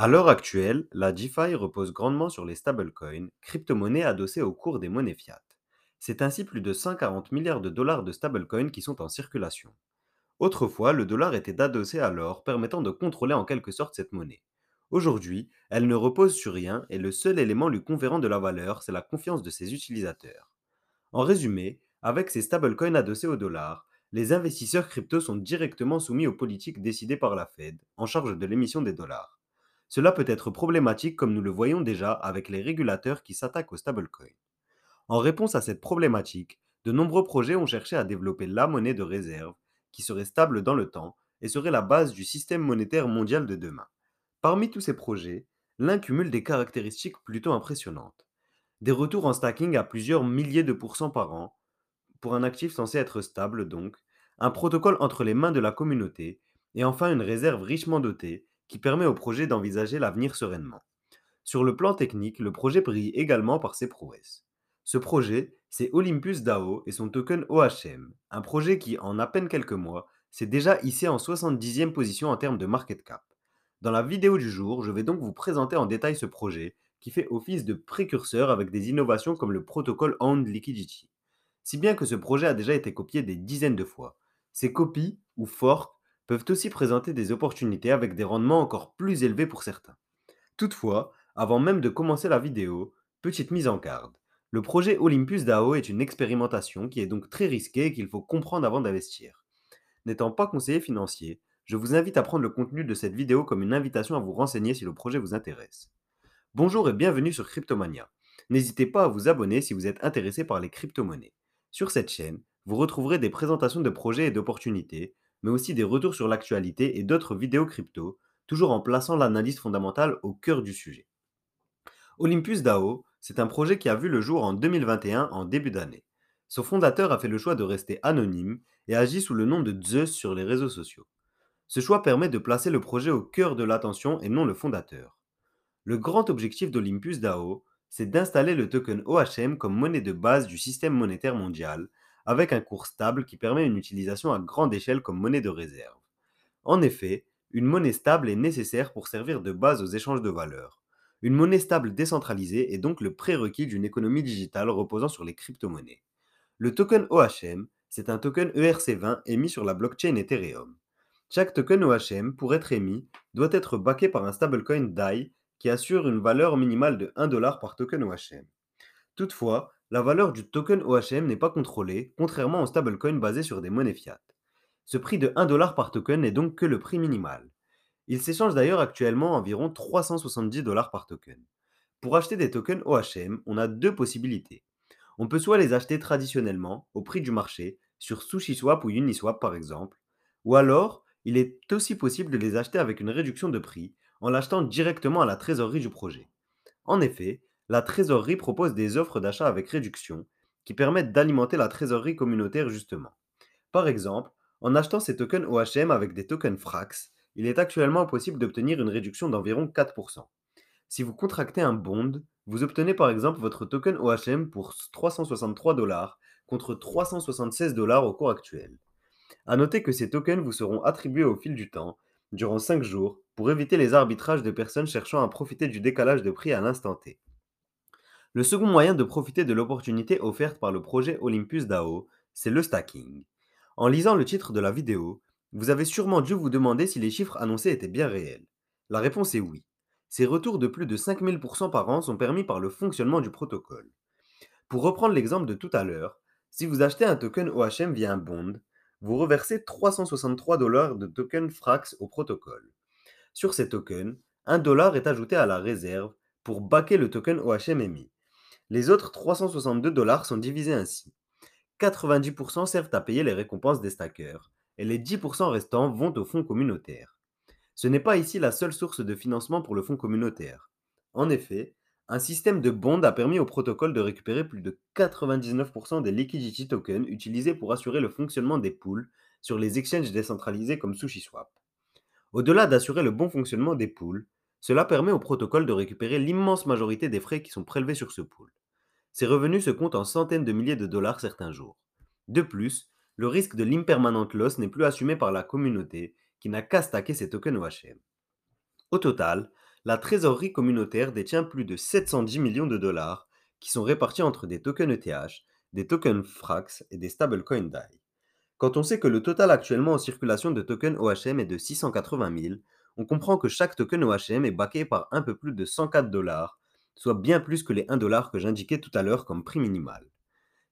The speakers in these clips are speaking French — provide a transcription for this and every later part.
À l'heure actuelle, la DeFi repose grandement sur les stablecoins, crypto-monnaies adossées au cours des monnaies fiat. C'est ainsi plus de 140 milliards de dollars de stablecoins qui sont en circulation. Autrefois, le dollar était adossé à l'or, permettant de contrôler en quelque sorte cette monnaie. Aujourd'hui, elle ne repose sur rien et le seul élément lui conférant de la valeur, c'est la confiance de ses utilisateurs. En résumé, avec ces stablecoins adossés au dollar, les investisseurs crypto sont directement soumis aux politiques décidées par la Fed, en charge de l'émission des dollars. Cela peut être problématique comme nous le voyons déjà avec les régulateurs qui s'attaquent aux stablecoins. En réponse à cette problématique, de nombreux projets ont cherché à développer la monnaie de réserve, qui serait stable dans le temps et serait la base du système monétaire mondial de demain. Parmi tous ces projets, l'un cumule des caractéristiques plutôt impressionnantes. Des retours en stacking à plusieurs milliers de pourcents par an, pour un actif censé être stable donc, un protocole entre les mains de la communauté, et enfin une réserve richement dotée qui permet au projet d'envisager l'avenir sereinement. Sur le plan technique, le projet brille également par ses prouesses. Ce projet, c'est Olympus DAO et son token OHM, un projet qui, en à peine quelques mois, s'est déjà hissé en 70e position en termes de market cap. Dans la vidéo du jour, je vais donc vous présenter en détail ce projet qui fait office de précurseur avec des innovations comme le protocole Owned Liquidity. Si bien que ce projet a déjà été copié des dizaines de fois. Ces copies, ou forks, peuvent aussi présenter des opportunités avec des rendements encore plus élevés pour certains. Toutefois, avant même de commencer la vidéo, petite mise en garde. Le projet Olympus DAO est une expérimentation qui est donc très risquée et qu'il faut comprendre avant d'investir. N'étant pas conseiller financier, je vous invite à prendre le contenu de cette vidéo comme une invitation à vous renseigner si le projet vous intéresse. Bonjour et bienvenue sur Cryptomania. N'hésitez pas à vous abonner si vous êtes intéressé par les crypto-monnaies. Sur cette chaîne, vous retrouverez des présentations de projets et d'opportunités, mais aussi des retours sur l'actualité et d'autres vidéos crypto, toujours en plaçant l'analyse fondamentale au cœur du sujet. Olympus DAO, c'est un projet qui a vu le jour en 2021 en début d'année. Son fondateur a fait le choix de rester anonyme et agit sous le nom de Zeus sur les réseaux sociaux. Ce choix permet de placer le projet au cœur de l'attention et non le fondateur. Le grand objectif d'Olympus DAO, c'est d'installer le token OHM comme monnaie de base du système monétaire mondial, avec un cours stable qui permet une utilisation à grande échelle comme monnaie de réserve. En effet, une monnaie stable est nécessaire pour servir de base aux échanges de valeurs. Une monnaie stable décentralisée est donc le prérequis d'une économie digitale reposant sur les crypto-monnaies. Le token OHM, c'est un token ERC20 émis sur la blockchain Ethereum. Chaque token OHM, pour être émis, doit être backé par un stablecoin DAI qui assure une valeur minimale de 1 dollar par token OHM. Toutefois, la valeur du token OHM n'est pas contrôlée, contrairement aux stablecoins basés sur des monnaies fiat. Ce prix de 1 dollar par token n'est donc que le prix minimal. Il s'échange d'ailleurs actuellement environ 370 dollars par token. Pour acheter des tokens OHM, on a deux possibilités. On peut soit les acheter traditionnellement, au prix du marché, sur SushiSwap ou Uniswap par exemple, ou alors il est aussi possible de les acheter avec une réduction de prix en l'achetant directement à la trésorerie du projet. En effet, la trésorerie propose des offres d'achat avec réduction qui permettent d'alimenter la trésorerie communautaire justement. Par exemple, en achetant ces tokens OHM avec des tokens Frax, il est actuellement possible d'obtenir une réduction d'environ 4%. Si vous contractez un bond, vous obtenez par exemple votre token OHM pour 363 dollars contre 376 dollars au cours actuel. A noter que ces tokens vous seront attribués au fil du temps, durant 5 jours, pour éviter les arbitrages de personnes cherchant à profiter du décalage de prix à l'instant T. Le second moyen de profiter de l'opportunité offerte par le projet Olympus DAO, c'est le stacking. En lisant le titre de la vidéo, vous avez sûrement dû vous demander si les chiffres annoncés étaient bien réels. La réponse est oui. Ces retours de plus de 5000% par an sont permis par le fonctionnement du protocole. Pour reprendre l'exemple de tout à l'heure, si vous achetez un token OHM via un bond, vous reversez 363 dollars de tokens Frax au protocole. Sur ces tokens, 1 dollar est ajouté à la réserve pour backer le token OHM émis. Les autres 362 dollars sont divisés ainsi. 90% servent à payer les récompenses des stackers et les 10% restants vont au fonds communautaire. Ce n'est pas ici la seule source de financement pour le fonds communautaire. En effet, un système de bond a permis au protocole de récupérer plus de 99% des liquidity tokens utilisés pour assurer le fonctionnement des pools sur les exchanges décentralisés comme SushiSwap. Au-delà d'assurer le bon fonctionnement des pools, cela permet au protocole de récupérer l'immense majorité des frais qui sont prélevés sur ce pool. Ces revenus se comptent en centaines de milliers de dollars certains jours. De plus, le risque de l'impermanent loss n'est plus assumé par la communauté qui n'a qu'à stacker ses tokens OHM. Au total, la trésorerie communautaire détient plus de 710 millions de dollars qui sont répartis entre des tokens ETH, des tokens Frax et des stablecoins DAI. Quand on sait que le total actuellement en circulation de tokens OHM est de 680 000, on comprend que chaque token OHM est backé par un peu plus de 104 dollars, soit bien plus que les 1 dollar que j'indiquais tout à l'heure comme prix minimal.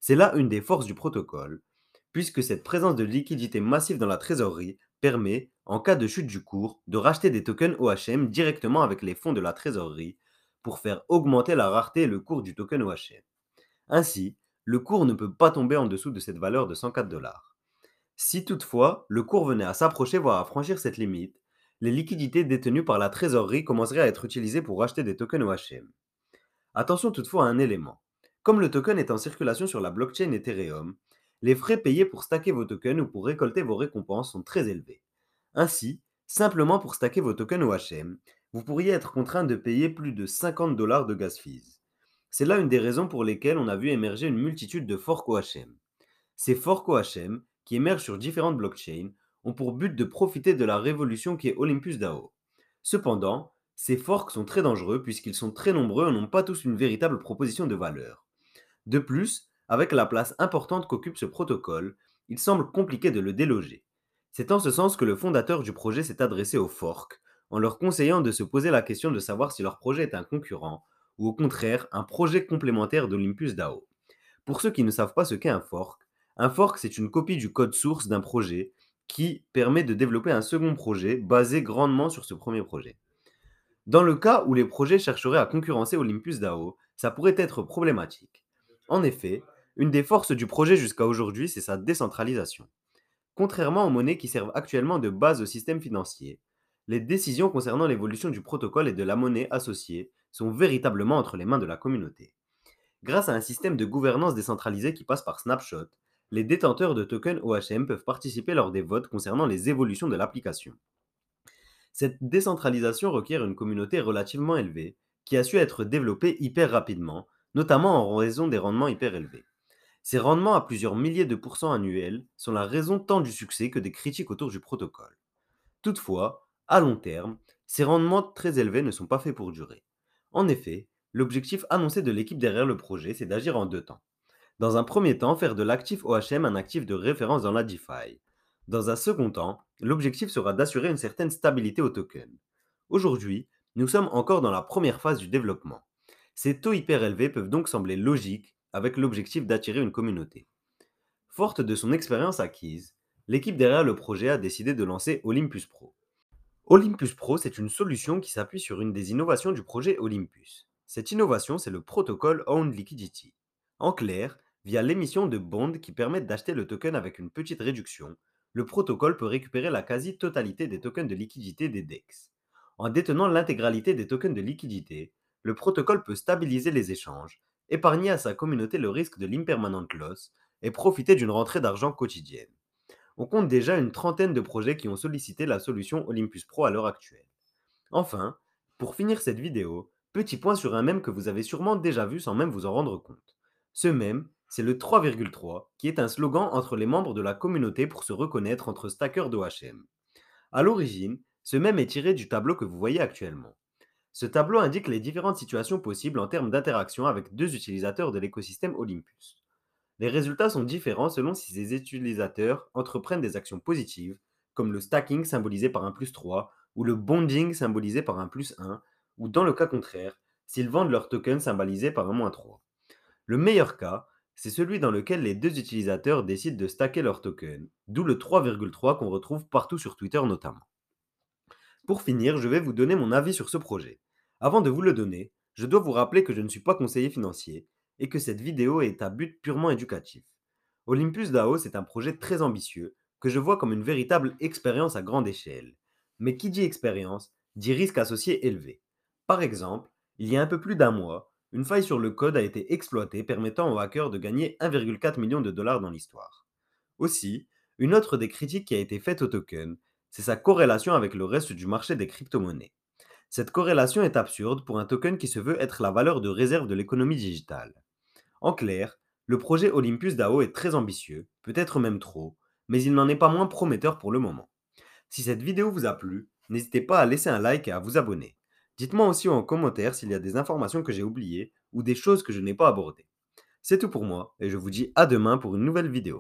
C'est là une des forces du protocole, puisque cette présence de liquidité massive dans la trésorerie permet, en cas de chute du cours, de racheter des tokens OHM directement avec les fonds de la trésorerie pour faire augmenter la rareté et le cours du token OHM. Ainsi, le cours ne peut pas tomber en dessous de cette valeur de 104 dollars. Si toutefois le cours venait à s'approcher voire à franchir cette limite, les liquidités détenues par la trésorerie commenceraient à être utilisées pour racheter des tokens OHM. Attention toutefois à un élément. Comme le token est en circulation sur la blockchain Ethereum, les frais payés pour stacker vos tokens ou pour récolter vos récompenses sont très élevés. Ainsi, simplement pour stacker vos tokens OHM, vous pourriez être contraint de payer plus de 50 dollars de gas fees. C'est là une des raisons pour lesquelles on a vu émerger une multitude de forks OHM. Ces forks OHM, qui émergent sur différentes blockchains, ont pour but de profiter de la révolution qui est Olympus DAO. Cependant, ces forks sont très dangereux puisqu'ils sont très nombreux et n'ont pas tous une véritable proposition de valeur. De plus, avec la place importante qu'occupe ce protocole, il semble compliqué de le déloger. C'est en ce sens que le fondateur du projet s'est adressé aux forks en leur conseillant de se poser la question de savoir si leur projet est un concurrent ou au contraire un projet complémentaire d'Olympus DAO. Pour ceux qui ne savent pas ce qu'est un fork, un fork c'est une copie du code source d'un projet qui permet de développer un second projet basé grandement sur ce premier projet. Dans le cas où les projets chercheraient à concurrencer Olympus DAO, ça pourrait être problématique. En effet, une des forces du projet jusqu'à aujourd'hui, c'est sa décentralisation. Contrairement aux monnaies qui servent actuellement de base au système financier, les décisions concernant l'évolution du protocole et de la monnaie associée sont véritablement entre les mains de la communauté. Grâce à un système de gouvernance décentralisé qui passe par Snapshot, les détenteurs de tokens OHM peuvent participer lors des votes concernant les évolutions de l'application. Cette décentralisation requiert une communauté relativement élevée, qui a su être développée hyper rapidement, notamment en raison des rendements hyper élevés. Ces rendements à plusieurs milliers de pourcents annuels sont la raison tant du succès que des critiques autour du protocole. Toutefois, à long terme, ces rendements très élevés ne sont pas faits pour durer. En effet, l'objectif annoncé de l'équipe derrière le projet, c'est d'agir en deux temps. Dans un premier temps, faire de l'actif OHM un actif de référence dans la DeFi. Dans un second temps, l'objectif sera d'assurer une certaine stabilité au token. Aujourd'hui, nous sommes encore dans la première phase du développement. Ces taux hyper élevés peuvent donc sembler logiques avec l'objectif d'attirer une communauté. Forte de son expérience acquise, l'équipe derrière le projet a décidé de lancer Olympus Pro. Olympus Pro, c'est une solution qui s'appuie sur une des innovations du projet Olympus. Cette innovation, c'est le protocole Owned Liquidity. En clair, via l'émission de bonds qui permettent d'acheter le token avec une petite réduction, le protocole peut récupérer la quasi-totalité des tokens de liquidité des DEX. En détenant l'intégralité des tokens de liquidité, le protocole peut stabiliser les échanges, épargner à sa communauté le risque de l'impermanent loss et profiter d'une rentrée d'argent quotidienne. On compte déjà une trentaine de projets qui ont sollicité la solution Olympus Pro à l'heure actuelle. Enfin, pour finir cette vidéo, petit point sur un mème que vous avez sûrement déjà vu sans même vous en rendre compte. Ce mème, c'est le 3,3, qui est un slogan entre les membres de la communauté pour se reconnaître entre stackers d'OHM. A l'origine, ce mème est tiré du tableau que vous voyez actuellement. Ce tableau indique les différentes situations possibles en termes d'interaction avec deux utilisateurs de l'écosystème Olympus. Les résultats sont différents selon si ces utilisateurs entreprennent des actions positives, comme le stacking symbolisé par un plus 3, ou le bonding symbolisé par un plus 1, ou dans le cas contraire, s'ils vendent leur token symbolisé par un moins 3. Le meilleur cas, c'est celui dans lequel les deux utilisateurs décident de stacker leur token, d'où le 3,3 qu'on retrouve partout sur Twitter notamment. Pour finir, je vais vous donner mon avis sur ce projet. Avant de vous le donner, je dois vous rappeler que je ne suis pas conseiller financier et que cette vidéo est à but purement éducatif. Olympus DAO, c'est un projet très ambitieux que je vois comme une véritable expérience à grande échelle. Mais qui dit expérience dit risque associé élevé. Par exemple, il y a un peu plus d'un mois, une faille sur le code a été exploitée permettant aux hackers de gagner 1,4 million de dollars dans l'histoire. Aussi, une autre des critiques qui a été faite au token, c'est sa corrélation avec le reste du marché des crypto-monnaies. Cette corrélation est absurde pour un token qui se veut être la valeur de réserve de l'économie digitale. En clair, le projet Olympus DAO est très ambitieux, peut-être même trop, mais il n'en est pas moins prometteur pour le moment. Si cette vidéo vous a plu, n'hésitez pas à laisser un like et à vous abonner. Dites-moi aussi en commentaire s'il y a des informations que j'ai oubliées ou des choses que je n'ai pas abordées. C'est tout pour moi et je vous dis à demain pour une nouvelle vidéo.